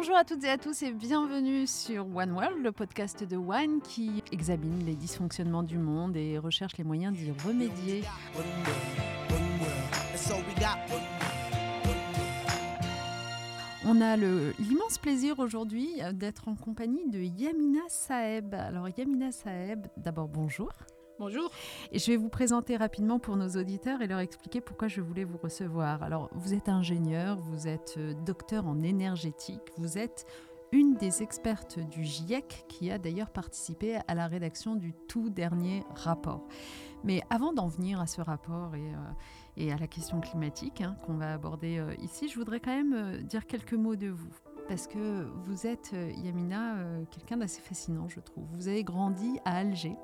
Bonjour à toutes et à tous et bienvenue sur One World, le podcast de One qui examine les dysfonctionnements du monde et recherche les moyens d'y remédier. On a l'immense plaisir aujourd'hui d'être en compagnie de Yamina Saeb. Alors Yamina Saeb, d'abord bonjour. Bonjour. Et je vais vous présenter rapidement pour nos auditeurs et leur expliquer pourquoi je voulais vous recevoir. Alors, vous êtes ingénieur, vous êtes euh, docteur en énergétique, vous êtes une des expertes du GIEC qui a d'ailleurs participé à la rédaction du tout dernier rapport. Mais avant d'en venir à ce rapport et, euh, à la question climatique hein, qu'on va aborder euh, ici, je voudrais quand même dire quelques mots de vous. Parce que vous êtes, Yamina, quelqu'un d'assez fascinant, je trouve. Vous avez grandi à Alger.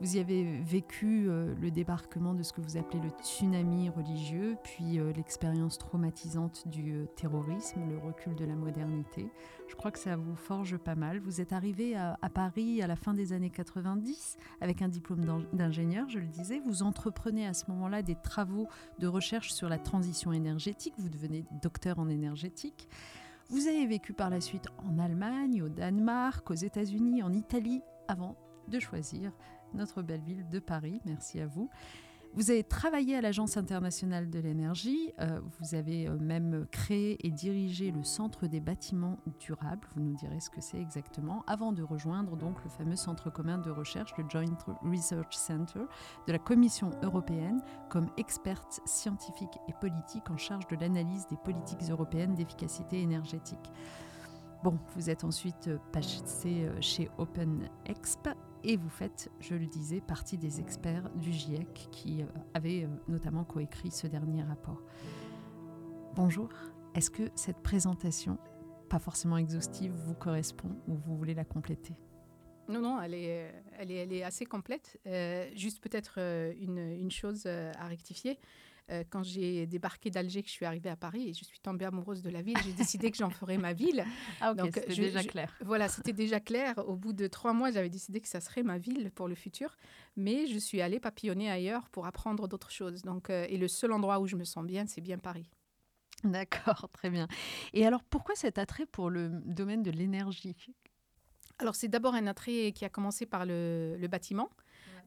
Vous y avez vécu euh, le débarquement de ce que vous appelez le tsunami religieux, puis euh, l'expérience traumatisante du euh, terrorisme, le recul de la modernité. Je crois que ça vous forge pas mal. Vous êtes arrivé à, à Paris à la fin des années 90 avec un diplôme d'ingénieur, je le disais. Vous entreprenez à ce moment-là des travaux de recherche sur la transition énergétique. Vous devenez docteur en énergétique. Vous avez vécu par la suite en Allemagne, au Danemark, aux États-Unis, en Italie, avant de choisir notre belle ville de Paris. Merci à vous. Vous avez travaillé à l'Agence internationale de l'énergie, euh, vous avez euh, même créé et dirigé le Centre des bâtiments durables, vous nous direz ce que c'est exactement, avant de rejoindre donc le fameux centre commun de recherche, le Joint Research Center de la Commission européenne, comme experte scientifique et politique en charge de l'analyse des politiques européennes d'efficacité énergétique. Bon, vous êtes ensuite euh, passé chez OpenExp et vous faites, je le disais, partie des experts du GIEC qui euh, avaient euh, notamment coécrit ce dernier rapport. Bonjour, est-ce que cette présentation, pas forcément exhaustive, vous correspond ou vous voulez la compléter? Non, non, elle est, elle est, elle est assez complète. Euh, juste peut-être une, une, chose à rectifier. Euh, quand j'ai débarqué d'Alger, que je suis arrivée à Paris et je suis tombée amoureuse de la ville, j'ai décidé que j'en ferais ma ville. Ah ok, c'était déjà clair. voilà, c'était déjà clair. Au bout de trois mois, j'avais décidé que ça serait ma ville pour le futur. Mais je suis allée papillonner ailleurs pour apprendre d'autres choses. Donc, euh, et le seul endroit où je me sens bien, c'est bien Paris. D'accord, très bien. Et alors, pourquoi cet attrait pour le domaine de l'énergie? Alors c'est d'abord un attrait qui a commencé par le, le bâtiment.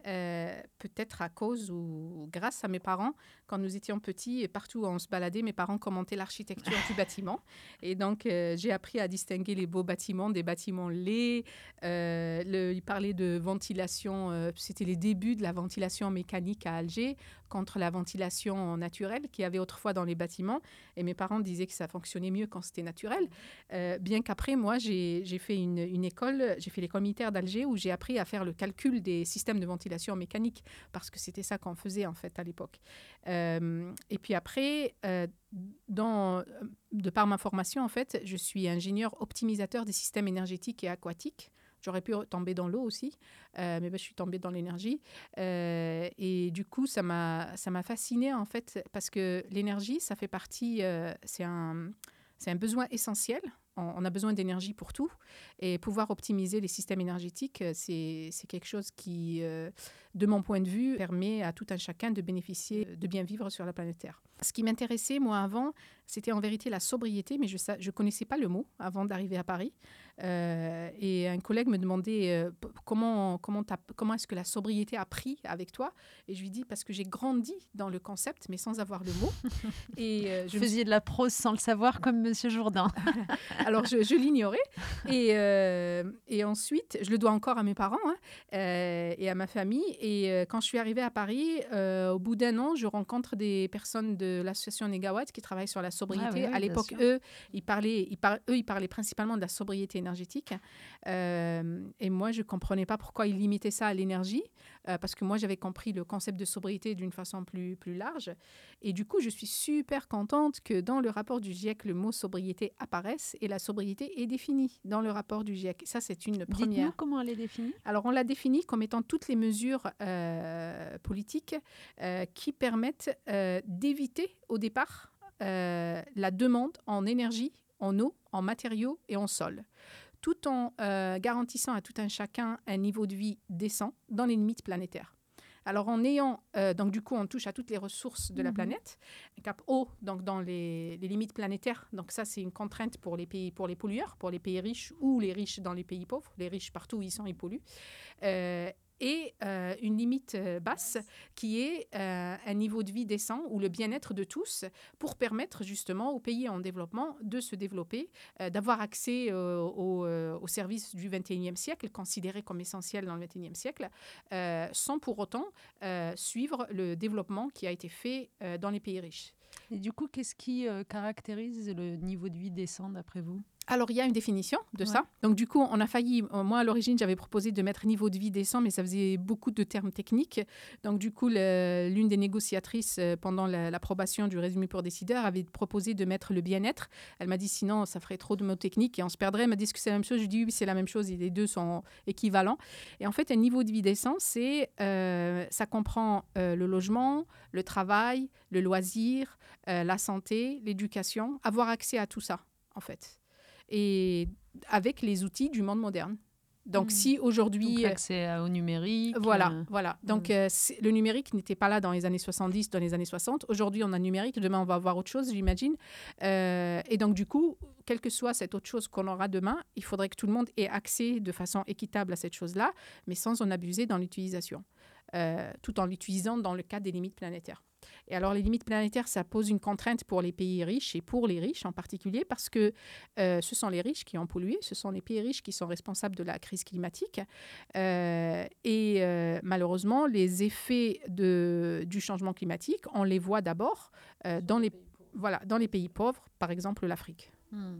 Euh, peut-être à cause ou grâce à mes parents. Quand nous étions petits, et partout où on se baladait, mes parents commentaient l'architecture du bâtiment. Et donc, euh, j'ai appris à distinguer les beaux bâtiments des bâtiments laids. Euh, ils parlaient de ventilation, c'était les débuts de la ventilation mécanique à Alger contre la ventilation naturelle qu'il y avait autrefois dans les bâtiments. Et mes parents disaient que ça fonctionnait mieux quand c'était naturel. bien qu'après, moi, j'ai fait une, une école, j'ai fait l'école militaire d'Alger où j'ai appris à faire le calcul des systèmes de ventilation mécanique, parce que c'était ça qu'on faisait en fait à l'époque. Euh, et puis après, euh, dans, de par ma formation, en fait, je suis ingénieur optimisateur des systèmes énergétiques et aquatiques. J'aurais pu tomber dans l'eau aussi, euh, mais ben, je suis tombée dans l'énergie. et du coup, ça m'a fascinée, en fait, parce que l'énergie, ça fait partie, c'est un, un besoin essentiel on a besoin d'énergie pour tout. Et pouvoir optimiser les systèmes énergétiques, euh, c'est quelque chose qui, euh, de mon point de vue, permet à tout un chacun de bénéficier de bien vivre sur la planète Terre. Ce qui m'intéressait, moi, avant, c'était en vérité la sobriété, mais je ne connaissais pas le mot avant d'arriver à Paris. Euh, et un collègue me demandait euh, comment, comment, comment est-ce que la sobriété a pris avec toi? Et je lui dis parce que j'ai grandi dans le concept, mais sans avoir le mot. et euh, je faisais de la prose sans le savoir, comme Monsieur Jourdain. Alors je, je l'ignorais. Et, et ensuite, je le dois encore à mes parents hein, et à ma famille. Et quand je suis arrivée à Paris, au bout d'un an, je rencontre des personnes de l'association Negawatt qui travaille sur la sobriété. Ah à l'époque, eux, ils parlaient, ils eux, ils parlaient principalement de la sobriété énergétique. Euh, et moi, je ne comprenais pas pourquoi ils limitaient ça à l'énergie, euh, parce que moi, j'avais compris le concept de sobriété d'une façon plus, plus large. Et du coup, je suis super contente que dans le rapport du GIEC, le mot sobriété apparaisse et la sobriété est définie dans le rapport du GIEC. Ça, c'est une première. comment elle est définie Alors, on l'a définie comme étant toutes les mesures euh, politiques qui permettent d'éviter au départ euh, la demande en énergie, en eau, en matériaux et en sol, tout en euh, garantissant à tout un chacun un niveau de vie décent dans les limites planétaires. Alors en ayant, euh, donc du coup, on touche à toutes les ressources de la Mhm. planète. Un cap haut, donc dans les, les limites planétaires. Donc ça, c'est une contrainte pour les pays, pour les pollueurs, pour les pays riches ou les riches dans les pays pauvres. Les riches partout où ils sont, ils polluent. Euh, et euh, une limite euh, basse qui est euh, un niveau de vie décent ou le bien-être de tous pour permettre justement aux pays en développement de se développer, d'avoir accès aux, aux services du 21e siècle, considérés comme essentiels dans le 21e siècle, sans pour autant suivre le développement qui a été fait dans les pays riches. Et du coup, qu'est-ce qui caractérise le niveau de vie décent d'après vous? Alors, il y a une définition de Ouais. ça. Donc, du coup, on a failli. euh, Moi, à l'origine, j'avais proposé de mettre niveau de vie décent, mais ça faisait beaucoup de termes techniques. Donc, du coup, l'une des négociatrices, euh, pendant la- l'approbation du résumé pour décideur, avait proposé de mettre le bien-être. Elle m'a dit sinon, ça ferait trop de mots techniques et on se perdrait. Elle m'a dit est-ce que c'est la même chose? Je lui ai dit oui, c'est la même chose. et Les deux sont équivalents. Et en fait, un niveau de vie décent, c'est, euh, ça comprend euh, le logement, le travail, le loisir, euh, la santé, l'éducation, avoir accès à tout ça, en fait et avec les outils du monde moderne. Donc, Mm. si aujourd'hui. euh, l'accès à- au numérique. Voilà, euh, voilà. Donc, euh, c'est- le numérique n'était pas là dans les années 70, dans les années 60. Aujourd'hui, on a le numérique. Demain, on va avoir autre chose, j'imagine. Euh, et donc, du coup, quelle que soit cette autre chose qu'on aura demain, il faudrait que tout le monde ait accès de façon équitable à cette chose-là, mais sans en abuser dans l'utilisation, euh, tout en l'utilisant dans le cadre des limites planétaires. Et alors, les limites planétaires, ça pose une contrainte pour les pays riches et pour les riches en particulier, parce que euh, ce sont les riches qui ont pollué, ce sont les pays riches qui sont responsables de la crise climatique. Euh, et euh, malheureusement, les effets de, du changement climatique, on les voit d'abord dans, les, voilà, dans les pays pauvres, par exemple l'Afrique. Hmm.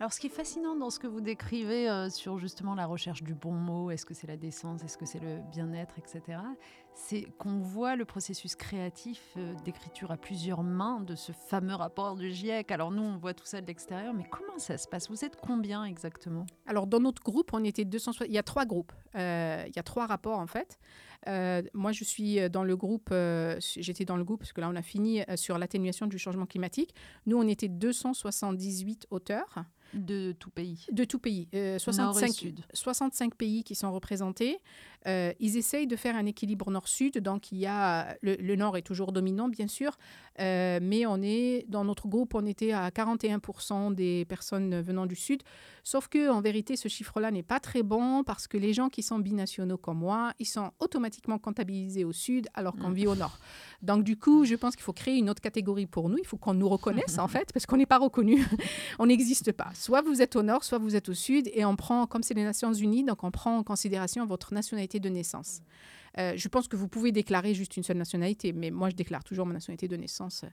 Alors, ce qui est fascinant dans ce que vous décrivez euh, sur justement la recherche du bon mot, est-ce que c'est la décence, est-ce que c'est le bien-être, etc., c'est qu'on voit le processus créatif euh, d'écriture à plusieurs mains de ce fameux rapport du GIEC. Alors, nous, on voit tout ça de l'extérieur, mais comment ça se passe? Vous êtes combien exactement? Alors, dans notre groupe, on était 260. Il y a trois groupes. Euh, il y a trois rapports, en fait. Euh, moi, je suis dans le groupe. euh, J'étais dans le groupe, parce que là, on a fini euh, sur l'atténuation du changement climatique. Nous, on était 278 auteurs De tout pays de tout pays. Euh, Nord et 65, Sud. 65 pays qui sont représentés. Euh, ils essayent de faire un équilibre nord-sud. Donc, il y a le, le nord est toujours dominant, bien sûr, euh, mais on est dans notre groupe, on était à 41% des personnes venant du sud. Sauf que, en vérité, ce chiffre-là n'est pas très bon parce que les gens qui sont binationaux comme moi, ils sont automatiquement comptabilisés au sud alors qu'on Mm. vit au nord. Donc, du coup, je pense qu'il faut créer une autre catégorie pour nous. Il faut qu'on nous reconnaisse, en fait, parce qu'on n'est pas reconnu. on n'existe pas. Soit vous êtes au nord, soit vous êtes au sud, et on prend, comme c'est les Nations Unies, donc on prend en considération votre nationalité de naissance. Euh, je pense que vous pouvez déclarer juste une seule nationalité, mais moi, je déclare toujours ma nationalité de naissance.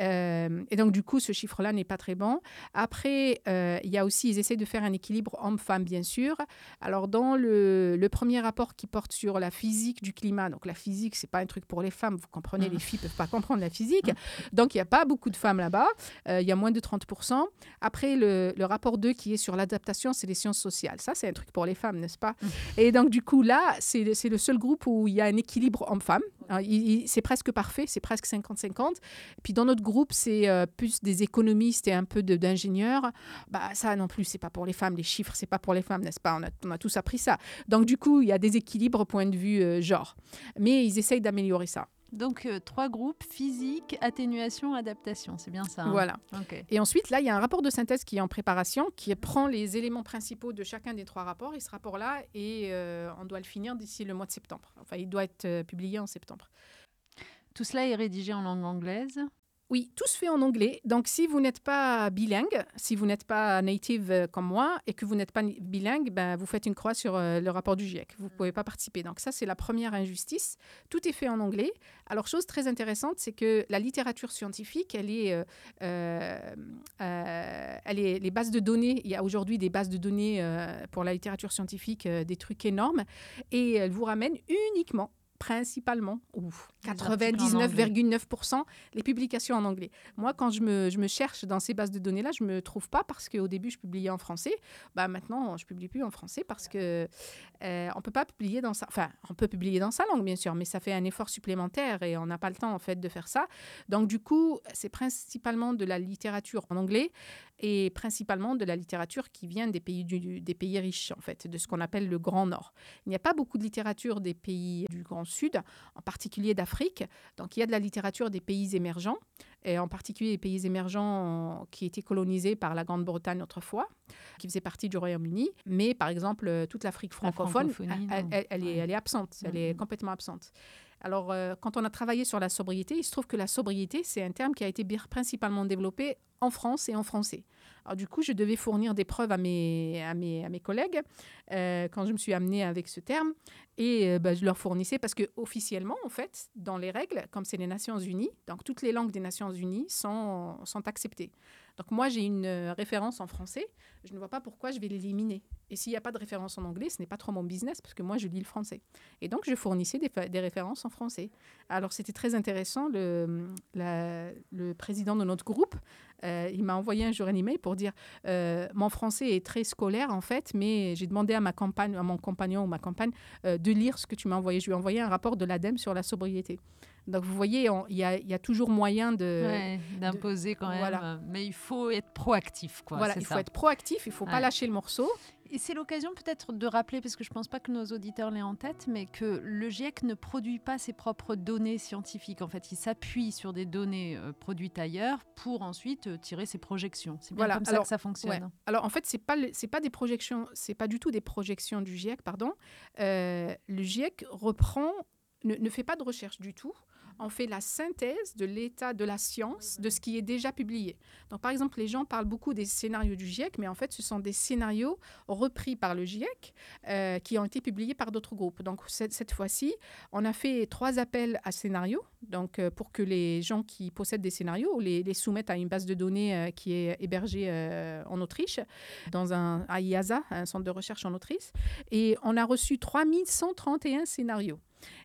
Euh, et donc, du coup, ce chiffre-là n'est pas très bon. Après, euh, il y a aussi, ils essaient de faire un équilibre homme-femme, bien sûr. Alors, dans le, le premier rapport qui porte sur la physique du climat, donc la physique, c'est pas un truc pour les femmes, vous comprenez, les filles peuvent pas comprendre la physique. Donc, il n'y a pas beaucoup de femmes là-bas. Il y a moins de 30%. Après, le, le rapport 2 qui est sur l'adaptation, c'est les sciences sociales. Ça, c'est un truc pour les femmes, n'est-ce pas? Mm. Et donc, du coup, là, c'est le seul groupe où il y a un équilibre homme-femme. Hein, C'est presque parfait, c'est presque 50-50. Puis dans notre groupe, c'est euh, plus des économistes et un peu d'ingénieurs. Bah, ça non plus, c'est pas pour les femmes. Les chiffres, c'est pas pour les femmes, n'est-ce pas? On a, on a tous appris ça. Donc, du coup, il y a des équilibres au point de vue euh, genre. Mais ils essayent d'améliorer ça. Donc, euh, trois groupes physique, atténuation, adaptation. C'est bien ça hein Voilà. Et ensuite, là, il y a un rapport de synthèse qui est en préparation, qui prend les éléments principaux de chacun des trois rapports. Et ce rapport-là, et euh, on doit le finir d'ici le mois de septembre. Enfin, il doit être euh, publié en septembre. Tout cela est rédigé en langue anglaise. Oui, tout se fait en anglais. Donc, si vous n'êtes pas bilingue, si vous n'êtes pas native euh, comme moi et que vous n'êtes pas bilingue, ben, vous faites une croix sur euh, le rapport du GIEC. Vous ne pouvez pas participer. Donc, ça, c'est la première injustice. Tout est fait en anglais. Alors, chose très intéressante, c'est que la littérature scientifique, elle est, euh, elle est les bases de données. Il y a aujourd'hui des bases de données pour la littérature scientifique, des trucs énormes, et elle vous ramène uniquement principalement, ou Les articles en 99,9% les publications en anglais. Moi, quand je me, je me cherche dans ces bases de données-là, je ne me trouve pas parce qu'au début, je publiais en français. Bah, maintenant, je ne publie plus en français parce que euh, on peut pas publier dans sa... Enfin, on peut publier dans sa langue, bien sûr, mais ça fait un effort supplémentaire et on n'a pas le temps, en fait, de faire ça. Donc, du coup, c'est principalement de la littérature en anglais et principalement de la littérature qui vient des pays, du, des pays riches, en fait, de ce qu'on appelle le Grand Nord. Il n'y a pas beaucoup de littérature des pays du Grand Sud, en particulier d'Afrique. Donc il y a de la littérature des pays émergents, et en particulier les pays émergents qui étaient colonisés par la Grande-Bretagne autrefois, qui faisaient partie du Royaume-Uni. Mais par exemple, toute l'Afrique francophone, elle, elle, est, elle, est, absente, elle est complètement absente. Alors, euh, quand on a travaillé sur la sobriété, il se trouve que la sobriété, c'est un terme qui a été principalement développé en France et en français. Alors, du coup, je devais fournir des preuves à mes, à mes, à mes collègues euh, quand je me suis amenée avec ce terme. Et euh, bah, je leur fournissais parce que officiellement, en fait, dans les règles, comme c'est les Nations Unies, donc toutes les langues des Nations Unies sont, sont acceptées. Donc moi, j'ai une référence en français, je ne vois pas pourquoi je vais l'éliminer. Et s'il n'y a pas de référence en anglais, ce n'est pas trop mon business parce que moi, je lis le français. Et donc, je fournissais des, des références en français. Alors, c'était très intéressant. Le, le président de notre groupe, euh, il m'a envoyé un jour un email pour dire euh, Mon français est très scolaire, en fait, mais j'ai demandé à, ma compagne, à mon compagnon ou ma compagne euh, de lire ce que tu m'as envoyé. Je lui ai envoyé un rapport de l'ADEME sur la sobriété. Donc, vous voyez, il y, y, a toujours moyen de... D'imposer quand même. Voilà. Mais il faut être proactif. Quoi, voilà, il faut être proactif, il ne faut pas lâcher le morceau. Et c'est l'occasion peut-être de rappeler, parce que je ne pense pas que nos auditeurs l'aient en tête, mais que le GIEC ne produit pas ses propres données scientifiques. En fait, il s'appuie sur des données euh, produites ailleurs pour ensuite euh, tirer ses projections. C'est bien comme ça que ça fonctionne. Alors en fait, pas c'est pas des projections, c'est pas du tout des projections du GIEC, pardon. Euh, le GIEC reprend, ne, fait pas de recherche du tout on fait la synthèse de l'état de la science, de ce qui est déjà publié. Donc, par exemple, les gens parlent beaucoup des scénarios du GIEC, mais en fait, ce sont des scénarios repris par le GIEC euh, qui ont été publiés par d'autres groupes. Donc, cette, fois-ci, on a fait trois appels à scénarios, donc euh, pour que les gens qui possèdent des scénarios les, les soumettent à une base de données euh, qui est hébergée en Autriche, dans un à IASA, un centre de recherche en Autriche, et on a reçu 3131 scénarios.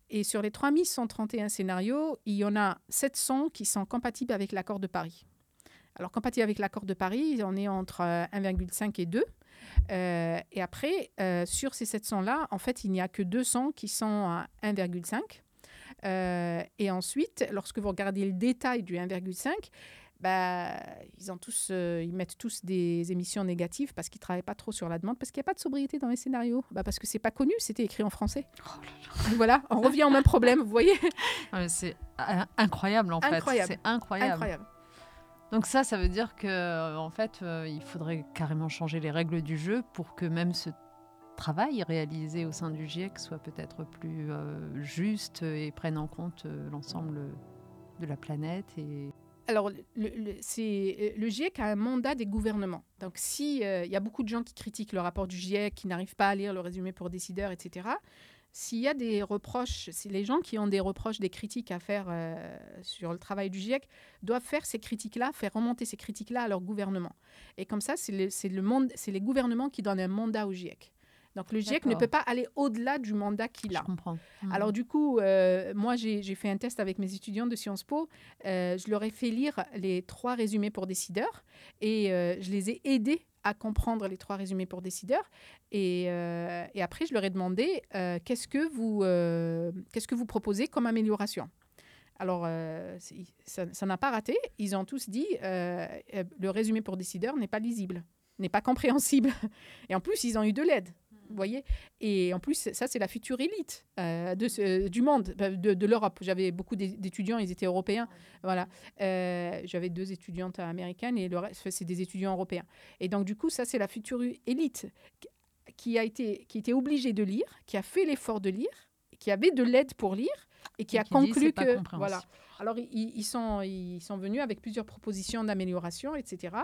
Et sur les 3131 scénarios, il y en a 700 qui sont compatibles avec l'accord de Paris. Alors, compatible avec l'accord de Paris, on est entre 1,5 euh, et 2. Euh, et après, euh, sur ces 700-là, en fait, il n'y a que 200 qui sont à 1,5. et ensuite, lorsque vous regardez le détail du 1,5, bah, ils, ont tous, euh, ils mettent tous des émissions négatives parce qu'ils ne travaillent pas trop sur la demande, parce qu'il n'y a pas de sobriété dans les scénarios. Bah, parce que c'est pas connu, c'était écrit en français. Oh voilà, on revient au même problème, vous voyez C'est incroyable en fait. C'est incroyable. incroyable. Donc ça, ça veut dire que euh, en fait, euh, il faudrait carrément changer les règles du jeu pour que même ce travail réalisé au sein du GIEC soit peut-être plus juste et prenne en compte l'ensemble de la planète et alors, le, le, le, GIEC a un mandat des gouvernements. Donc, euh, il y a beaucoup de gens qui critiquent le rapport du GIEC, qui n'arrivent pas à lire le résumé pour décideurs, etc., s'il y a des reproches, si les gens qui ont des reproches, des critiques à faire euh, sur le travail du GIEC doivent faire ces critiques-là, faire remonter ces critiques-là à leur gouvernement. Et comme ça, c'est le, les gouvernements qui donnent un mandat au GIEC. Donc le GIEC ne peut pas aller au-delà du mandat qu'il a. Je comprends. Mhm. Alors du coup, euh, moi j'ai fait un test avec mes étudiants de Sciences Po. Euh, je leur ai fait lire les trois résumés pour décideurs et euh, je les ai aidés à comprendre les trois résumés pour décideurs. Et, et après, je leur ai demandé qu'est-ce que vous qu'est-ce que vous proposez comme amélioration? Alors, ça n'a pas raté. Ils ont tous dit le résumé pour décideurs n'est pas lisible, n'est pas compréhensible. Et en plus, ils ont eu de l'aide. Voyez Et en plus, ça, c'est la future élite euh, de, du monde, bah, de, l'Europe. J'avais beaucoup d'étudiants, ils étaient européens. Voilà. Euh, j'avais deux étudiantes américaines et le reste, c'est des étudiants européens. Et donc, du coup, ça, c'est la future élite qui a été qui était obligée de lire, qui a fait l'effort de lire, qui avait de l'aide pour lire et qui a conclu que voilà alors, ils, sont, ils sont venus avec plusieurs propositions d'amélioration, etc.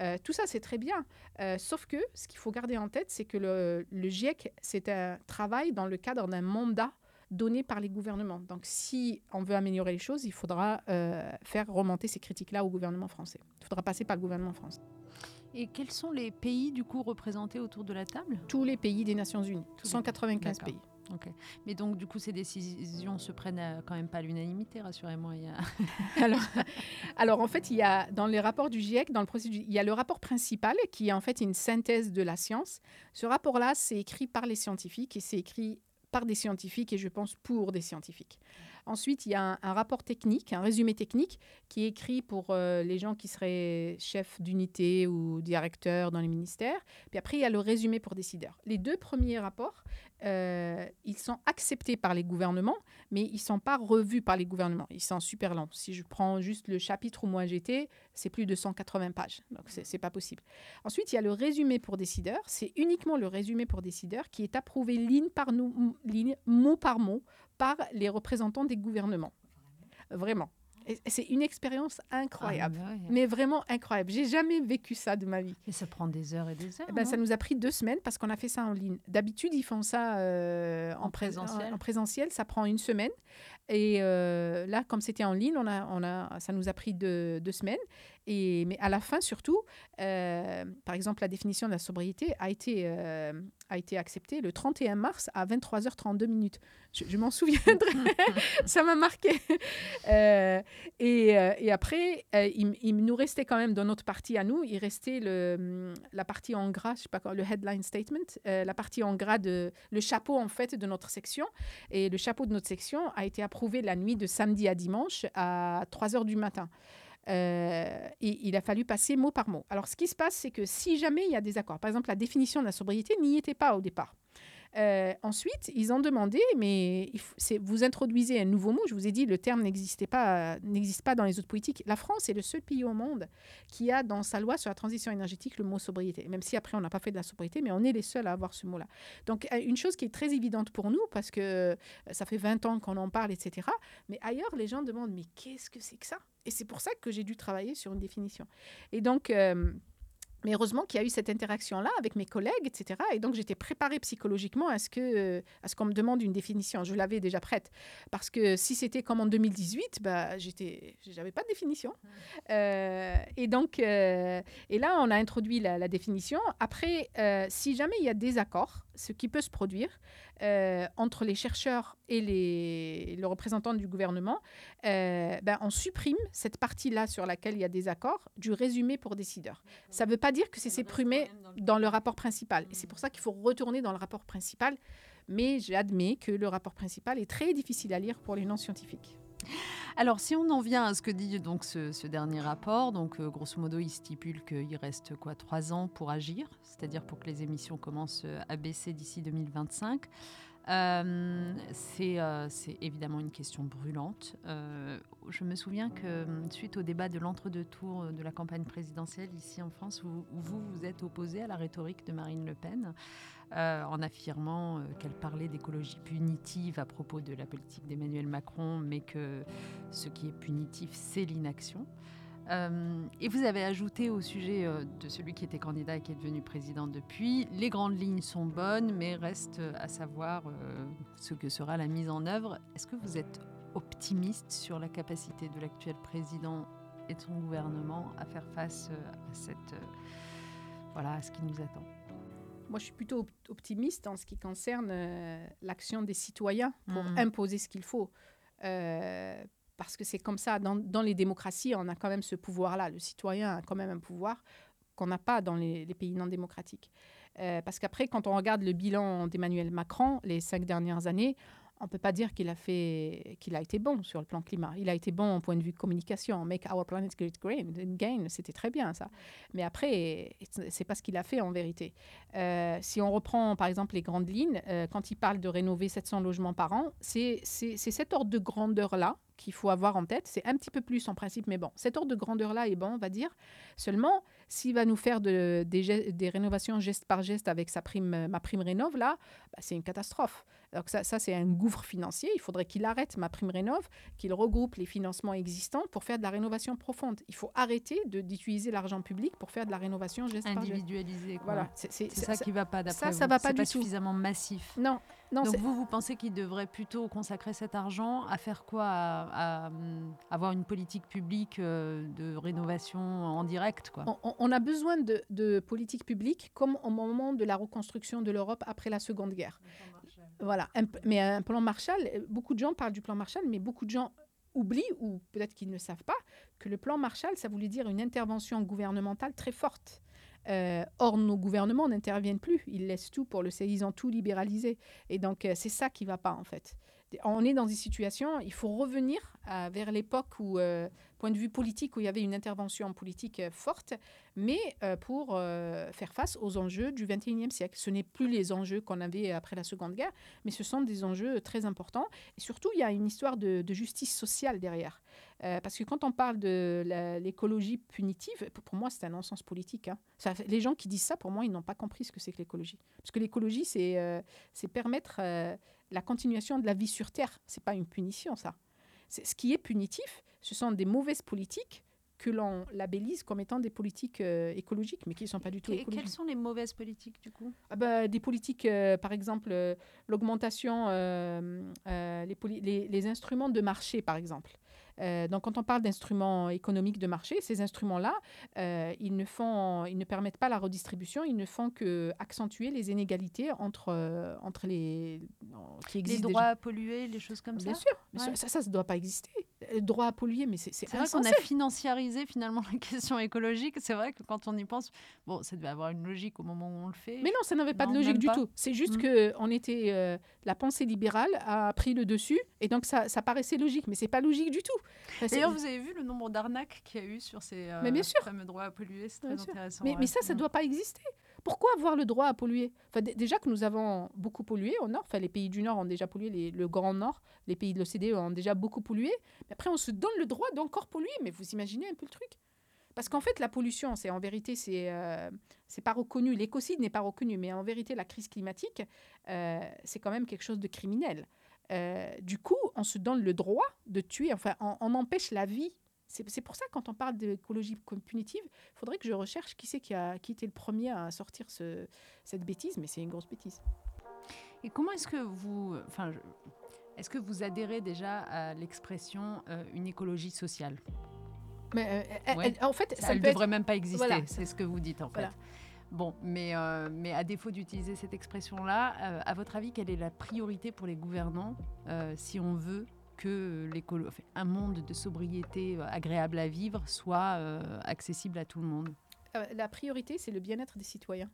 Euh, tout ça, c'est très bien. Euh, sauf que ce qu'il faut garder en tête, c'est que le, le GIEC, c'est un travail dans le cadre d'un mandat donné par les gouvernements. Donc, si on veut améliorer les choses, il faudra euh, faire remonter ces critiques-là au gouvernement français. Il faudra passer par le gouvernement français. Et quels sont les pays, du coup, représentés autour de la table? Tous les pays des Nations Unies, 195 pays. Mais donc, du coup, ces décisions se prennent quand même pas à l'unanimité, rassurez-moi. alors, alors, en fait, il y a dans les rapports du GIEC, dans le processus, il y a le rapport principal qui est en fait une synthèse de la science. Ce rapport-là, c'est écrit par les scientifiques et c'est écrit par des scientifiques et je pense pour des scientifiques. Ensuite, il y a un, rapport technique, un résumé technique qui est écrit pour euh, les gens qui seraient chefs d'unité ou directeurs dans les ministères. Puis après, il y a le résumé pour décideurs. Les deux premiers rapports, euh, ils sont acceptés par les gouvernements, mais ils ne sont pas revus par les gouvernements. Ils sont super lents. Si je prends juste le chapitre où moi j'étais, c'est plus de 180 pages. Donc, ce n'est pas possible. Ensuite, il y a le résumé pour décideurs. C'est uniquement le résumé pour décideurs qui est approuvé ligne par ligne, mot par mot, par les représentants des gouvernements. Vraiment. C'est une expérience incroyable, ah, mais vraiment incroyable. J'ai jamais vécu ça de ma vie. Et ça prend des heures et des heures. Eh ben, ça nous a pris deux semaines parce qu'on a fait ça en ligne. D'habitude, ils font ça euh, en, présentiel. En, présentiel, ça prend une semaine. Et euh, là, comme c'était en ligne, on a, on a, ça nous a pris deux, deux semaines. Mais à la fin, surtout, euh, par exemple, la définition de la sobriété a été, euh, a été acceptée le 31 mars à 23h32 minutes. Je, m'en souviendrai, ça m'a marqué. Euh, et, après, il, il, nous restait quand même dans notre partie à nous, il restait le, la partie en gras, je sais pas quoi, le headline statement, la partie en gras, de, le chapeau en fait de notre section. Et le chapeau de notre section a été approuvé la nuit de samedi à dimanche à 3h du matin. Euh, et il a fallu passer mot par mot. Alors, ce qui se passe, c'est que si jamais il y a des accords, par exemple, la définition de la sobriété n'y était pas au départ. Euh, ensuite, ils ont demandé, mais vous introduisez un nouveau mot. Je vous ai dit, le terme n'existait pas, n'existe pas dans les autres politiques. La France est le seul pays au monde qui a dans sa loi sur la transition énergétique le mot sobriété. Même si après on n'a pas fait de la sobriété, mais on est les seuls à avoir ce mot-là. Donc euh, une chose qui est très évidente pour nous, parce que ça fait 20 ans qu'on en parle, etc. Mais ailleurs, les gens demandent, mais qu'est-ce que c'est que ça? Et c'est pour ça que j'ai dû travailler sur une définition. Et donc, euh, mais heureusement qu'il y a eu cette interaction-là avec mes collègues, etc. Et donc, j'étais préparée psychologiquement à ce que, à ce qu'on me demande une définition. Je l'avais déjà prête. Parce que si c'était comme en 2018, bah, j'étais, j'avais pas de définition. Euh, et donc, euh, et là, on a introduit la, la définition. Après, si jamais il y a des accords, ce qui peut se produire euh, entre les chercheurs et les, le représentant du gouvernement, euh, ben, on supprime cette partie-là sur laquelle il y a des accords du résumé pour décideurs. Ça ne veut pas dire que c'est supprimé dans le rapport principal. C'est pour ça qu'il faut retourner dans le rapport principal. Mais j'admets que le rapport principal est très difficile à lire pour les non-scientifiques. Alors, si on en vient à ce que dit donc ce, dernier rapport, donc euh, grosso modo, il stipule qu'il reste quoi trois ans pour agir, c'est-à-dire pour que les émissions commencent euh, à baisser d'ici 2025. Euh, c'est évidemment une question brûlante. je me souviens que suite au débat de l'entre-deux tours de la campagne présidentielle ici en France, vous vous êtes opposé à la rhétorique de Marine Le Pen, euh, en affirmant euh, qu'elle parlait d'écologie punitive à propos de la politique d'Emmanuel Macron, mais que ce qui est punitif, c'est l'inaction. Euh, et vous avez ajouté au sujet de celui qui était candidat et qui est devenu président depuis, les grandes lignes sont bonnes, mais reste à savoir ce que sera la mise en œuvre. Est-ce que vous êtes optimiste sur la capacité de l'actuel président et de son gouvernement à faire face à, cette, voilà, à ce qui nous attend? Moi, je suis plutôt optimiste en ce qui concerne euh, l'action des citoyens pour mmh. imposer ce qu'il faut. Parce que c'est comme ça, dans, les démocraties, on a quand même ce pouvoir-là. Le citoyen a quand même un pouvoir qu'on n'a pas dans les, pays non démocratiques. Euh, parce qu'après, quand on regarde le bilan d'Emmanuel Macron, les cinq dernières années, on ne peut pas dire qu'il a, été bon sur le plan climat. Il a été bon au point de vue communication. Make our planet great again, c'était très bien ça. Mais après, c'est pas ce qu'il a fait en vérité. Euh, si on reprend par exemple les grandes lignes, euh, quand il parle de rénover 700 logements par an, c'est cet ordre de grandeur-là qu'il faut avoir en tête. C'est un petit peu plus en principe, mais bon, cet ordre de grandeur-là est bon, on va dire. Seulement, s'il va nous faire de, des, des, rénovations geste par geste avec sa prime, ma prime rénove, là, bah, c'est une catastrophe. Donc ça, ça c'est un gouffre financier. Il faudrait qu'il arrête ma prime rénove, qu'il regroupe les financements existants pour faire de la rénovation profonde. Il faut arrêter d'utiliser l'argent public pour faire de la rénovation geste individualisée. Voilà, c'est ça, qui va pas d'après Ça, vous. ça va pas du tout. suffisamment massif. Non, non. Donc vous, vous pensez qu'il devrait plutôt consacrer cet argent à faire quoi? À, avoir une politique publique euh, de rénovation en direct quoi? On, a besoin de, de politique publique comme au moment de la reconstruction de l'Europe après la Seconde Guerre. Voilà, mais un plan Marshall, beaucoup de gens parlent du plan Marshall, mais beaucoup de gens oublient, ou peut-être qu'ils ne savent pas, que le plan Marshall, ça voulait dire une intervention gouvernementale très forte. Euh, or, nos gouvernements n'interviennent plus. Ils laissent tout pour le ils ont tout libéralisé. Et donc, euh, c'est ça qui ne va pas, en fait. On est dans des situations, il faut revenir vers l'époque où, point de vue politique, où il y avait une intervention politique forte, mais pour faire face aux enjeux du XXIe siècle. Ce n'est plus les enjeux qu'on avait après la Seconde Guerre, mais ce sont des enjeux très importants. Et surtout, il y a une histoire de, justice sociale derrière. parce que quand on parle de l'écologie punitive, pour moi, c'est un non-sens politique. Hein. les gens qui disent ça, pour moi, ils n'ont pas compris ce que c'est que l'écologie. Parce que l'écologie, c'est permettre la continuation de la vie sur Terre. C'est pas une punition, ça. Ce qui est punitif, ce sont des mauvaises politiques que l'on labellise comme étant des politiques euh, écologiques, mais qui ne sont pas du tout écologiques. Quelles sont les mauvaises politiques, du coup? Ah bah, Des politiques, euh, par exemple, euh, l'augmentation, les, les, instruments de marché, par exemple. Euh, donc, quand on parle d'instruments économiques de marché, ces instruments-là, euh, ils, ne font, ils ne permettent pas la redistribution, ils ne font que accentuer les inégalités entre, euh, entre les qui existent. Les droits à polluer, les choses comme Bien ça. Bien sûr, ça, ça, ne doit pas exister. Le droit à polluer, mais c'est c'est vrai qu'on a financiarisé finalement la question écologique. C'est vrai que quand on y pense, bon, ça devait avoir une logique au moment où on le fait. Mais non, ça n'avait pas de logique du tout. C'est juste mmh. que on était la pensée libérale a pris le dessus et donc ça, ça paraissait logique, mais c'est pas logique du tout. D'ailleurs, vous avez vu le nombre d'arnaques qu'il y a eu sur ces euh, mais bien sûr. fameux droits à polluer, c'est très intéressant. Mais, mais ça, ça ne doit pas exister. Pourquoi avoir le droit à polluer? Enfin, Déjà que nous avons beaucoup pollué au Nord, enfin, les pays du Nord ont déjà pollué, le Grand Nord, les pays de l'OCDE ont déjà beaucoup pollué. Mais après, on se donne le droit d'encore polluer. Mais vous imaginez un peu le truc? Parce qu'en fait, la pollution, c'est en vérité, c'est euh, pas reconnu. L'écocide n'est pas reconnu, mais en vérité, la crise climatique, euh, c'est quand même quelque chose de criminel. Euh, du coup, on se donne le droit de tuer, enfin, on, empêche la vie. C'est pour ça, quand on parle d'écologie punitive, il faudrait que je recherche qui c'est qui, a, qui était le premier à sortir ce, cette bêtise, mais c'est une grosse bêtise. Et comment est-ce que vous, enfin, est-ce que vous adhérez déjà à l'expression euh, une écologie sociale? Mais, euh, en fait, ça, ne devrait même pas exister. C'est ce que vous dites en fait. Bon, mais, euh, mais à défaut d'utiliser cette expression-là, à votre avis, quelle est la priorité pour les gouvernants si on veut que un monde de sobriété agréable à vivre soit accessible à tout le monde La priorité, c'est le bien-être des citoyens.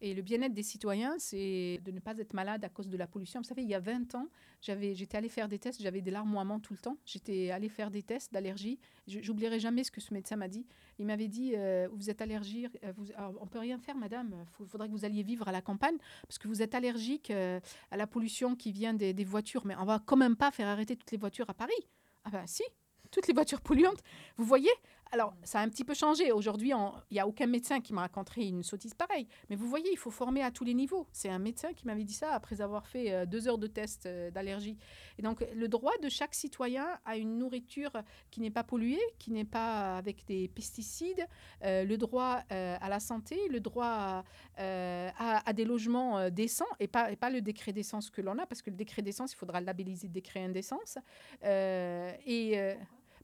Et le bien-être des citoyens, c'est de ne pas être malade à cause de la pollution. Vous savez, il y a 20 ans, j'avais, j'étais allée faire des tests, j'avais des larmoiements tout le temps. J'étais allée faire des tests d'allergie. J'oublierai jamais ce que ce médecin m'a dit. Il m'avait dit euh, Vous êtes allergique, euh, vous, on peut rien faire, madame. Il faudrait que vous alliez vivre à la campagne parce que vous êtes allergique euh, à la pollution qui vient des, des voitures. Mais on va quand même pas faire arrêter toutes les voitures à Paris. Ah ben si, toutes les voitures polluantes. Vous voyez alors, ça a un petit peu changé. Aujourd'hui, il n'y a aucun médecin qui m'a raconté une sottise pareille. Mais vous voyez, il faut former à tous les niveaux. C'est un médecin qui m'avait dit ça après avoir fait euh, deux heures de test euh, d'allergie. Et donc, le droit de chaque citoyen à une nourriture qui n'est pas polluée, qui n'est pas avec des pesticides, euh, le droit à la santé, le droit à, des logements décents et pas, et pas le décret d'essence que l'on a, parce que le décret d'essence, il faudra labelliser décret indécence. et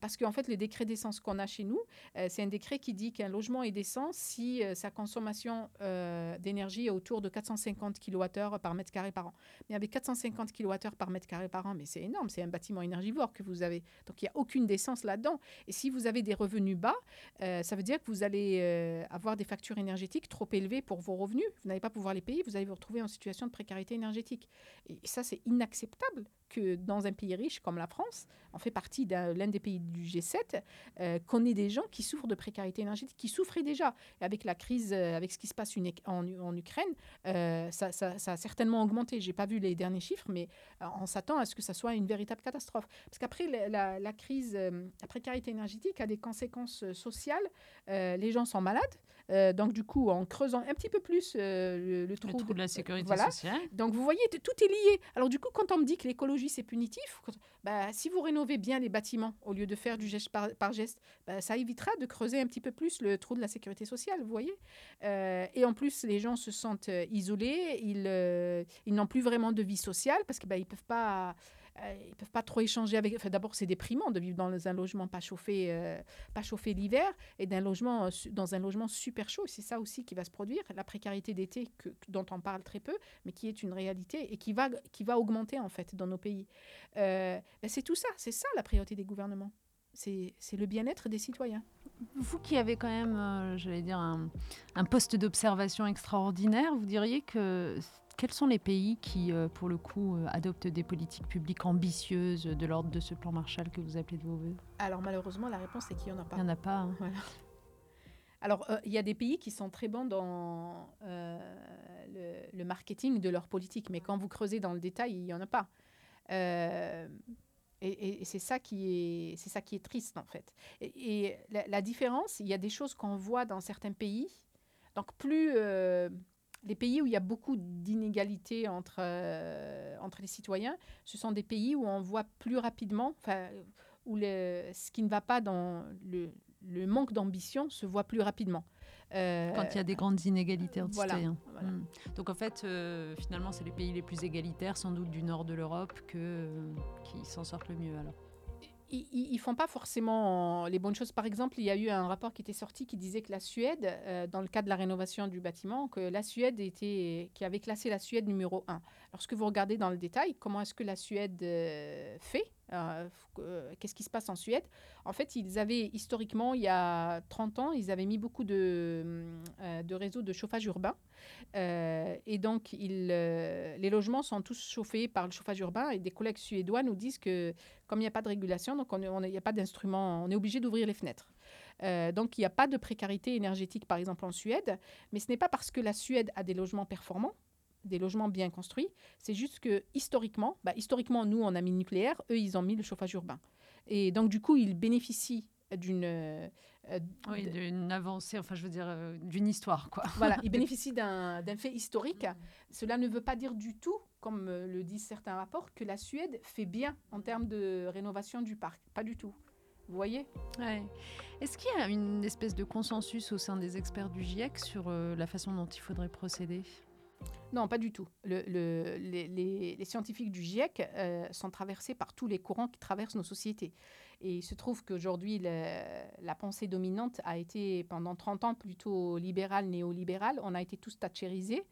parce qu'en fait, le décret d'essence qu'on a chez nous, euh, c'est un décret qui dit qu'un logement est décent si euh, sa consommation euh, d'énergie est autour de 450 kWh par mètre carré par an. Mais avec 450 kWh par mètre carré par an, mais c'est énorme, c'est un bâtiment énergivore que vous avez. Donc il n'y a aucune décence là-dedans. Et si vous avez des revenus bas, ça veut dire que vous allez avoir des factures énergétiques trop élevées pour vos revenus. Vous n'allez pas pouvoir les payer, vous allez vous retrouver en situation de précarité énergétique. Et ça, c'est inacceptable que dans un pays riche comme la France, on fait partie de l'un des pays G7, euh, qu'on ait des gens qui souffrent de précarité énergétique, qui souffraient déjà. Et avec la crise, euh, avec ce qui se passe en, en Ukraine, euh, ça, a certainement augmenté. Je n'ai pas vu les derniers chiffres, mais on s'attend à ce que ça soit une véritable catastrophe. Parce qu'après, la, crise, la précarité énergétique a des conséquences sociales. les gens sont malades. donc, du coup, en creusant un petit peu plus le, le, trou, de, la sécurité sociale. Donc, vous voyez, tout est lié. Alors, du coup, quand on me dit que l'écologie c'est punitif, bah, si vous rénovez bien les bâtiments au lieu de faire du geste par, geste, bah, ça évitera de creuser un petit peu plus le trou de la sécurité sociale, vous voyez. Euh, et en plus, les gens se sentent euh, isolés, ils, euh, ils n'ont plus vraiment de vie sociale parce qu'ils bah, ne peuvent pas euh, ils peuvent pas trop échanger avec. D'abord, c'est déprimant de vivre dans un logement pas chauffé, euh, pas chauffé l'hiver et d'un logement, euh, dans un logement super chaud. C'est ça aussi qui va se produire, la précarité d'été dont on parle très peu, mais qui est une réalité et qui va, qui va augmenter en fait dans nos pays. Ben, c'est tout ça, c'est ça la priorité des gouvernements. C'est le bien-être des citoyens. Vous qui avez quand même, j'allais dire, un, un poste d'observation extraordinaire, vous diriez que quels sont les pays qui, pour le coup, adoptent des politiques publiques ambitieuses de l'ordre de ce plan Marshall que vous appelez de vos voeux? Alors malheureusement, la réponse est qu'il n'y en a pas. Il n'y en a pas. Hein. Alors, il y a des pays qui sont très bons dans le, marketing de leur politique, mais quand vous creusez dans le détail, il n'y en a pas. Et, c'est ça qui est, c'est ça qui est triste en fait. Et, la, différence, il y a des choses qu'on voit dans certains pays. Donc plus euh, les pays où il y a beaucoup d'inégalités entre euh, entre les citoyens, ce sont des pays où on voit plus rapidement, où le, ce qui ne va pas dans le, le manque d'ambition se voit plus rapidement. Euh, Quand il y a des grandes inégalités entre citoyens. Hmm. Donc en fait, euh, finalement, c'est les pays les plus égalitaires, sans doute du nord de l'Europe, que, euh, qui s'en sortent le mieux alors ils, ne font pas forcément les bonnes choses. Par exemple, il y a eu un rapport qui était sorti qui disait que la Suède, dans le cadre de la rénovation du bâtiment, que la Suède était, qui avait classé la Suède numéro 1. Lorsque vous regardez dans le détail, comment est-ce que la Suède fait euh, euh, qu'est-ce qui se passe en Suède? En fait, ils avaient historiquement, il y a 30 ans, ils avaient mis beaucoup de, euh, de réseaux de chauffage urbain. et donc, les logements sont tous chauffés par le chauffage urbain. Et des collègues suédois nous disent que, comme il n'y a pas de régulation, donc il n'y a pas d'instrument, on est obligé d'ouvrir les fenêtres. donc, il n'y a pas de précarité énergétique, par exemple, en Suède. Mais ce n'est pas parce que la Suède a des logements performants des logements bien construits. C'est juste que historiquement, bah, historiquement, nous, on a mis le nucléaire, eux, ils ont mis le chauffage urbain. Et donc, du coup, ils bénéficient d'une... Euh, oui, d'une avancée, enfin, je veux dire, euh, d'une histoire, quoi. Voilà, ils bénéficient d'un fait historique. Cela ne veut pas dire du tout, comme euh, le disent certains rapports, que la Suède fait bien en termes de rénovation du parc. Pas du tout. Vous voyez? Ouais. Est-ce qu'il y a une espèce de consensus au sein des experts du GIEC sur la façon dont il faudrait procéder? Non, pas du tout. les, scientifiques du GIEC euh, sont traversés par tous les courants qui traversent nos sociétés. Et il se trouve qu'aujourd'hui, la pensée dominante a été pendant 30 ans plutôt libérale, néolibérale. On a été tous thatchérisés.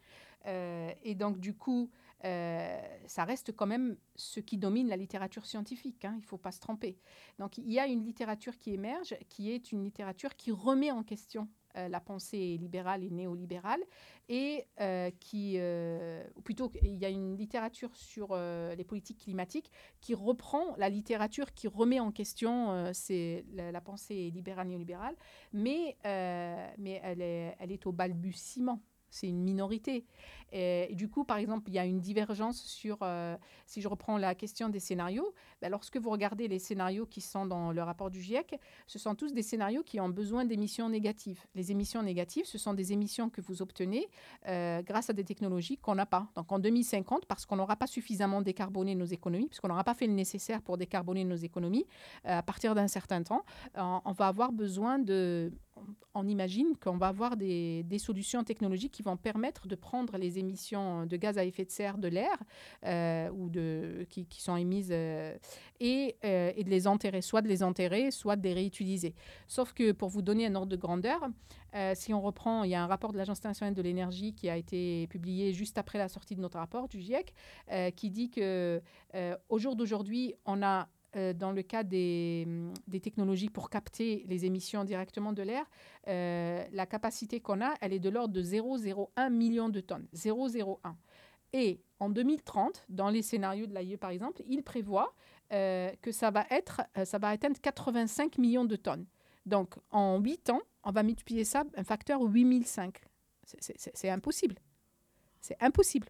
Euh, et donc, du coup, euh, ça reste quand même ce qui domine la littérature scientifique. Hein, il ne faut pas se tromper. Donc, il y a une littérature qui émerge, qui est une littérature qui remet en question la pensée libérale et néolibérale, et euh, qui, euh, ou plutôt, il y a une littérature sur les politiques climatiques qui reprend la littérature qui remet en question la, pensée libérale néolibérale, mais, mais elle, est, elle est au balbutiement. C'est une minorité. Et, du coup, par exemple, il y a une divergence sur, euh, si je reprends la question des scénarios, ben, lorsque vous regardez les scénarios qui sont dans le rapport du GIEC, ce sont tous des scénarios qui ont besoin d'émissions négatives. Les émissions négatives, ce sont des émissions que vous obtenez euh, grâce à des technologies qu'on n'a pas. Donc en 2050, parce qu'on n'aura pas suffisamment décarboné nos économies, puisqu'on n'aura pas fait le nécessaire pour décarboner nos économies, euh, à partir d'un certain temps, on va avoir besoin de on imagine qu'on va avoir des, solutions technologiques qui vont permettre de prendre les émissions de gaz à effet de serre de l'air euh, ou de, qui, sont émises euh, et, euh, et, de les enterrer, soit de les enterrer, soit de les réutiliser. Sauf que pour vous donner un ordre de grandeur, si on reprend, il y a un rapport de l'Agence internationale de l'énergie qui a été publié juste après la sortie de notre rapport du GIEC, qui dit que au jour d'aujourd'hui, on a euh, dans le cas des, des, technologies pour capter les émissions directement de l'air, euh, la capacité qu'on a, elle est de l'ordre de 0,01 million de tonnes. 0,01. Et en 2030, dans les scénarios de l'AIE par exemple, il prévoit euh, que ça va, être, ça va atteindre 85 millions de tonnes. Donc en 8 ans, on va multiplier ça un facteur 8005. C'est impossible. C'est impossible.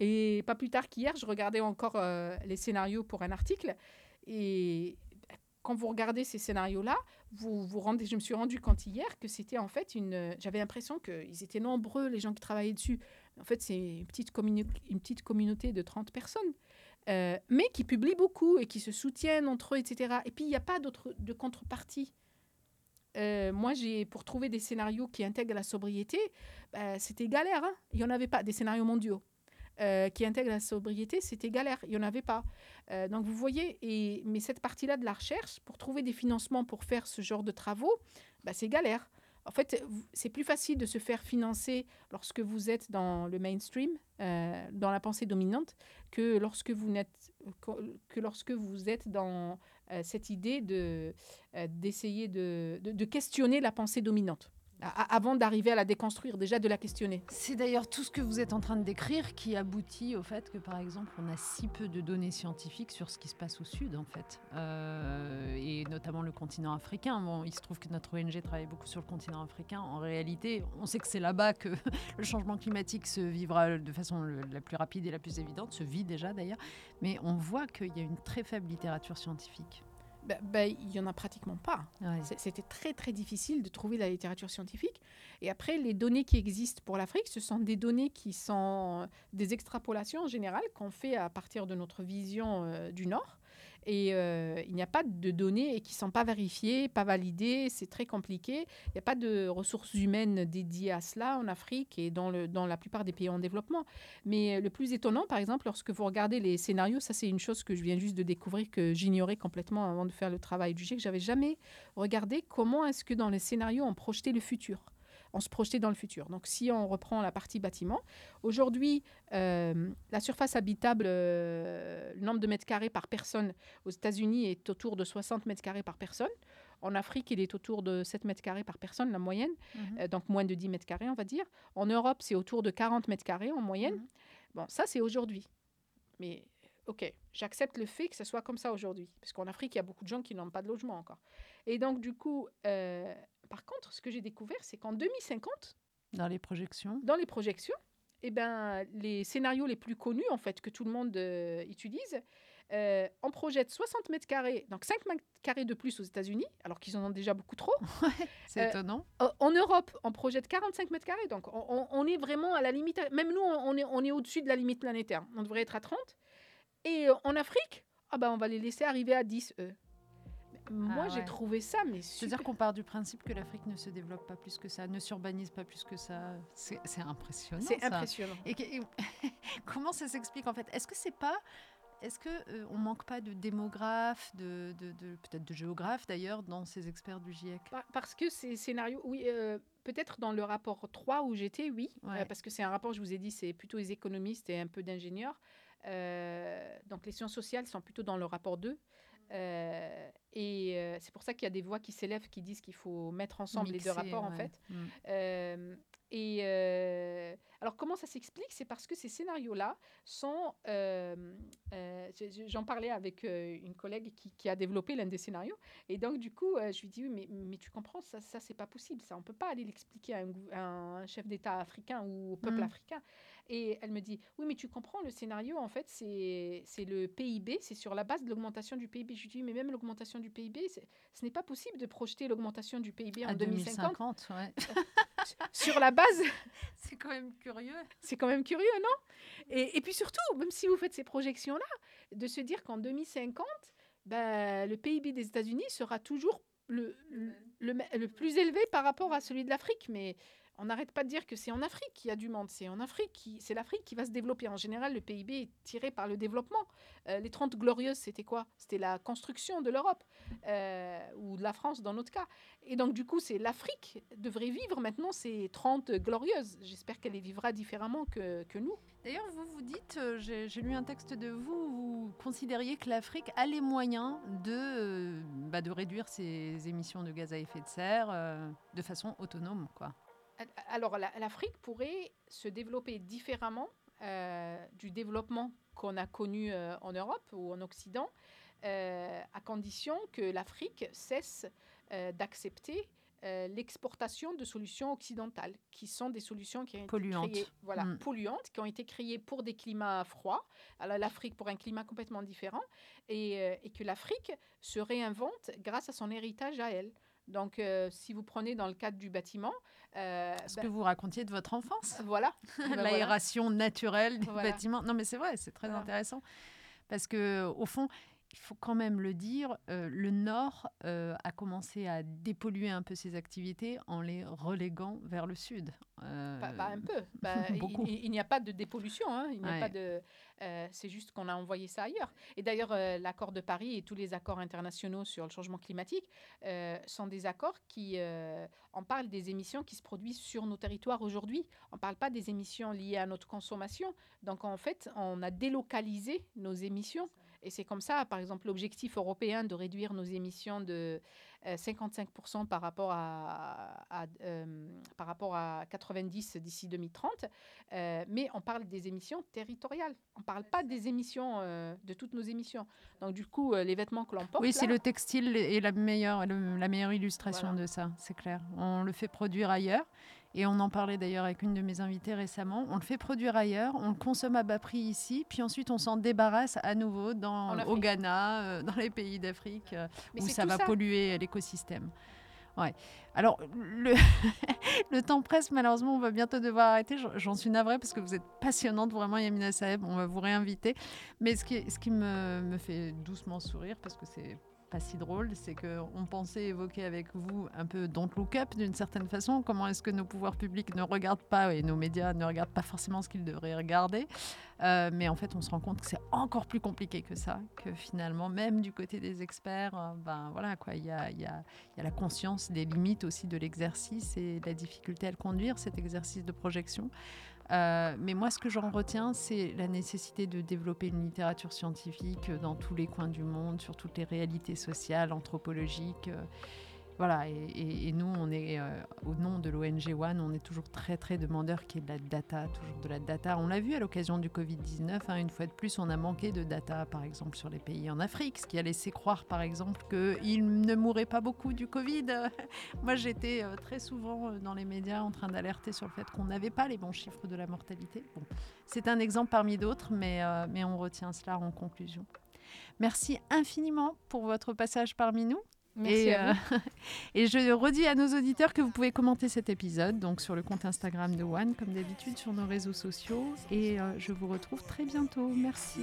Et pas plus tard qu'hier, je regardais encore euh, les scénarios pour un article. Et quand vous regardez ces scénarios-là, vous vous rendez, je me suis rendu compte hier que c'était en fait une. J'avais l'impression qu'ils étaient nombreux, les gens qui travaillaient dessus. En fait, c'est une petite, une petite communauté de 30 personnes. Euh, mais qui publient beaucoup et qui se soutiennent entre eux, etc. Et puis, il n'y a pas de contrepartie. Euh, moi, j'ai pour trouver des scénarios qui intègrent la sobriété, bah, c'était galère. Hein. il n'y en avait pas, des scénarios mondiaux. Euh, qui intègre la sobriété, c'était galère. Il n'y en avait pas. Euh, donc vous voyez, mais cette partie-là de la recherche, pour trouver des financements pour faire ce genre de travaux, bah, c'est galère. En fait, c'est plus facile de se faire financer lorsque vous êtes dans le mainstream, euh, dans la pensée dominante, que lorsque vous, n'êtes, que lorsque vous êtes dans cette idée de, d'essayer de, de, questionner la pensée dominante. Avant d'arriver à la déconstruire, déjà de la questionner. C'est d'ailleurs tout ce que vous êtes en train de décrire qui aboutit au fait que, par exemple, on a si peu de données scientifiques sur ce qui se passe au sud, en fait, euh, et notamment le continent africain. Bon, il se trouve que notre ONG travaille beaucoup sur le continent africain. En réalité, on sait que c'est là-bas que le changement climatique se vivra de façon la plus rapide et la plus évidente, se vit déjà d'ailleurs, mais on voit qu'il y a une très faible littérature scientifique. Ben, ben, il n'y en a pratiquement pas. C'était très très difficile de trouver la littérature scientifique. Et après, les données qui existent pour l'Afrique, ce sont des données qui sont des extrapolations en général qu'on fait à partir de notre vision euh, du Nord. Et euh, il n'y a pas de données qui ne sont pas vérifiées, pas validées, c'est très compliqué. Il n'y a pas de ressources humaines dédiées à cela en Afrique et dans, la plupart des pays en développement. Mais le plus étonnant, par exemple, lorsque vous regardez les scénarios, ça c'est une chose que je viens juste de découvrir, que j'ignorais complètement avant de faire le travail du GIEC, j'avais jamais regardé comment est-ce que dans les scénarios on projetait le futur? On se projetait dans le futur. Donc si on reprend la partie bâtiment, aujourd'hui, euh, la surface habitable, euh, le nombre de mètres carrés par personne aux États-Unis est autour de 60 mètres carrés par personne. En Afrique, il est autour de 7 mètres carrés par personne, la moyenne, mhm. euh, donc moins de 10 mètres carrés, on va dire. En Europe, c'est autour de 40 mètres carrés en moyenne. Mhm. Bon, ça, c'est aujourd'hui. Mais OK, j'accepte le fait que ce soit comme ça aujourd'hui. Parce qu'en Afrique, il y a beaucoup de gens qui n'ont pas de logement encore. Et donc, du coup, par contre, ce que j'ai découvert, c'est qu'en 2050, dans les projections, dans les projections, eh ben, les scénarios les plus connus, en fait, que tout le monde euh, utilise, euh, on projette 60 mètres carrés, donc 5 mètres carrés de plus aux États-Unis, alors qu'ils en ont déjà beaucoup trop. c'est euh, étonnant. En Europe, on projette 45 mètres carrés, donc on, est vraiment à la limite. Même nous, on est, on est au-dessus de la limite planétaire. On devrait être à 30. Et en Afrique, ah ben, on va les laisser arriver à 10, eux. Moi, ah j'ai trouvé ça, mais C'est-à-dire qu'on part du principe que l'Afrique ne se développe pas plus que ça, ne s'urbanise pas plus que ça. C'est impressionnant. C'est impressionnant. Et, comment ça s'explique en fait? Est-ce que c'est pas est-ce que euh, on manque pas de démographes, de, de, peut-être de géographes d'ailleurs, dans ces experts du GIEC Parce que ces scénarios, oui, euh, peut-être dans le rapport 3 où j'étais, oui, euh, parce que c'est un rapport, je vous ai dit, c'est plutôt les économistes et un peu d'ingénieurs. donc les sciences sociales sont plutôt dans le rapport 2. Euh, euh, c'est pour ça qu'il y a des voix qui s'élèvent qui disent qu'il faut mettre ensemble les deux rapports, en fait. Mm. Euh, et alors, comment ça s'explique? C'est parce que ces scénarios-là sont. J'en parlais avec une collègue qui, qui a développé l'un des scénarios. Et donc, du coup, je lui dis Oui, mais, mais tu comprends, ça, ça c'est pas possible. Ça, on peut pas aller l'expliquer à, un, chef d'État africain ou au peuple mm. africain. Et elle me dit, oui, mais tu comprends, le scénario, en fait, c'est le PIB, c'est sur la base de l'augmentation du PIB. Je lui dis, mais même l'augmentation du PIB, ce n'est pas possible de projeter l'augmentation du PIB en 2050. sur la base. C'est quand même curieux. C'est quand même curieux, non? Et, et, puis surtout, même si vous faites ces projections-là, de se dire qu'en 2050, ben, le PIB des États-Unis sera toujours le, le, le, plus élevé par rapport à celui de l'Afrique. Mais on n'arrête pas de dire que c'est en Afrique qu'il y a du monde. C'est en Afrique, c'est l'Afrique qui va se développer. En général, le PIB est tiré par le développement. Euh, les 30 glorieuses, c'était quoi? C'était la construction de l'Europe euh, ou de la France dans notre cas. Et donc, du coup, c'est l'Afrique devrait vivre maintenant ces 30 glorieuses. J'espère qu'elle les vivra différemment que, nous. D'ailleurs, vous vous dites, euh, j'ai, lu un texte de vous, vous considériez que l'Afrique a les moyens de, bah, de réduire ses émissions de gaz à effet de serre de façon autonome, quoi. Alors, l'Afrique pourrait se développer différemment euh, du développement qu'on a connu euh, en Europe ou en Occident, euh, à condition que l'Afrique cesse d'accepter l'exportation de solutions occidentales, qui sont des solutions qui ont été polluantes. créées, voilà, mm. polluantes, qui ont été créées pour des climats froids, alors l'Afrique pour un climat complètement différent, et, et que l'Afrique se réinvente grâce à son héritage à elle. Donc, si vous prenez dans le cadre du bâtiment, euh, Ce que ben vous racontiez de votre enfance. Voilà. L'aération naturelle du bâtiment. Non, mais c'est vrai, c'est très intéressant. Parce que, au fond, il faut quand même le dire, euh, le Nord euh, a commencé à dépolluer un peu ses activités en les reléguant vers le Sud. Euh, pas, un peu. Bah, il, n'y a pas de dépollution. Hein. Il n'y a pas de. c'est juste qu'on a envoyé ça ailleurs. Et d'ailleurs, l'accord de Paris et tous les accords internationaux sur le changement climatique sont des accords qui en parlent des émissions qui se produisent sur nos territoires aujourd'hui. On ne parle pas des émissions liées à notre consommation. Donc en fait, on a délocalisé nos émissions Et c'est comme ça, par exemple, l'objectif européen de réduire nos émissions de 55% par rapport à, par rapport à 90 d'ici 2030. mais on parle des émissions territoriales. On ne parle pas des émissions, de toutes nos émissions. Donc, du coup, les vêtements que l'on porte. Oui, c'est le textile et la meilleure, la meilleure illustration de ça, c'est clair. On le fait produire ailleurs. Et on en parlait d'ailleurs avec une de mes invitées récemment. On le fait produire ailleurs, on le consomme à bas prix ici, puis ensuite on s'en débarrasse à nouveau dans, au Ghana, euh, dans les pays d'Afrique, euh, où ça va polluer l'écosystème. Ouais. Alors, le, le, temps presse, malheureusement, on va bientôt devoir arrêter. J'en suis navrée parce que vous êtes passionnante, vraiment, Yamina Saeb. On va vous réinviter. Mais ce qui, ce qui me, me fait doucement sourire, parce que c'est pas si drôle, c'est qu'on pensait évoquer avec vous un peu Don't Look Up d'une certaine façon. Comment est-ce que nos pouvoirs publics ne regardent pas et nos médias ne regardent pas forcément ce qu'ils devraient regarder? Euh, mais en fait, on se rend compte que c'est encore plus compliqué que ça, que finalement, même du côté des experts, euh, ben voilà quoi, il y a, y, a, la conscience des limites aussi de l'exercice et la difficulté à le conduire, cet exercice de projection. Euh, mais moi, ce que j'en retiens, c'est la nécessité de développer une littérature scientifique dans tous les coins du monde, sur toutes les réalités sociales, anthropologiques. Euh, voilà, et, nous, on est euh, au nom de l'ONG One, on est toujours très très demandeur qui est de la data, toujours de la data. On l'a vu à l'occasion du Covid-19, hein, une fois de plus, on a manqué de data, par exemple, sur les pays en Afrique, ce qui a laissé croire, par exemple, qu'ils ne mouraient pas beaucoup du Covid. Moi, j'étais euh, très souvent euh, dans les médias en train d'alerter sur le fait qu'on n'avait pas les bons chiffres de la mortalité. C'est un exemple parmi d'autres, mais on retient cela en conclusion. Merci infiniment pour votre passage parmi nous. Merci et, à vous. Euh, et je redis à nos auditeurs que vous pouvez commenter cet épisode donc sur le compte Instagram de One, comme d'habitude, sur nos réseaux sociaux. Et euh, je vous retrouve très bientôt. Merci.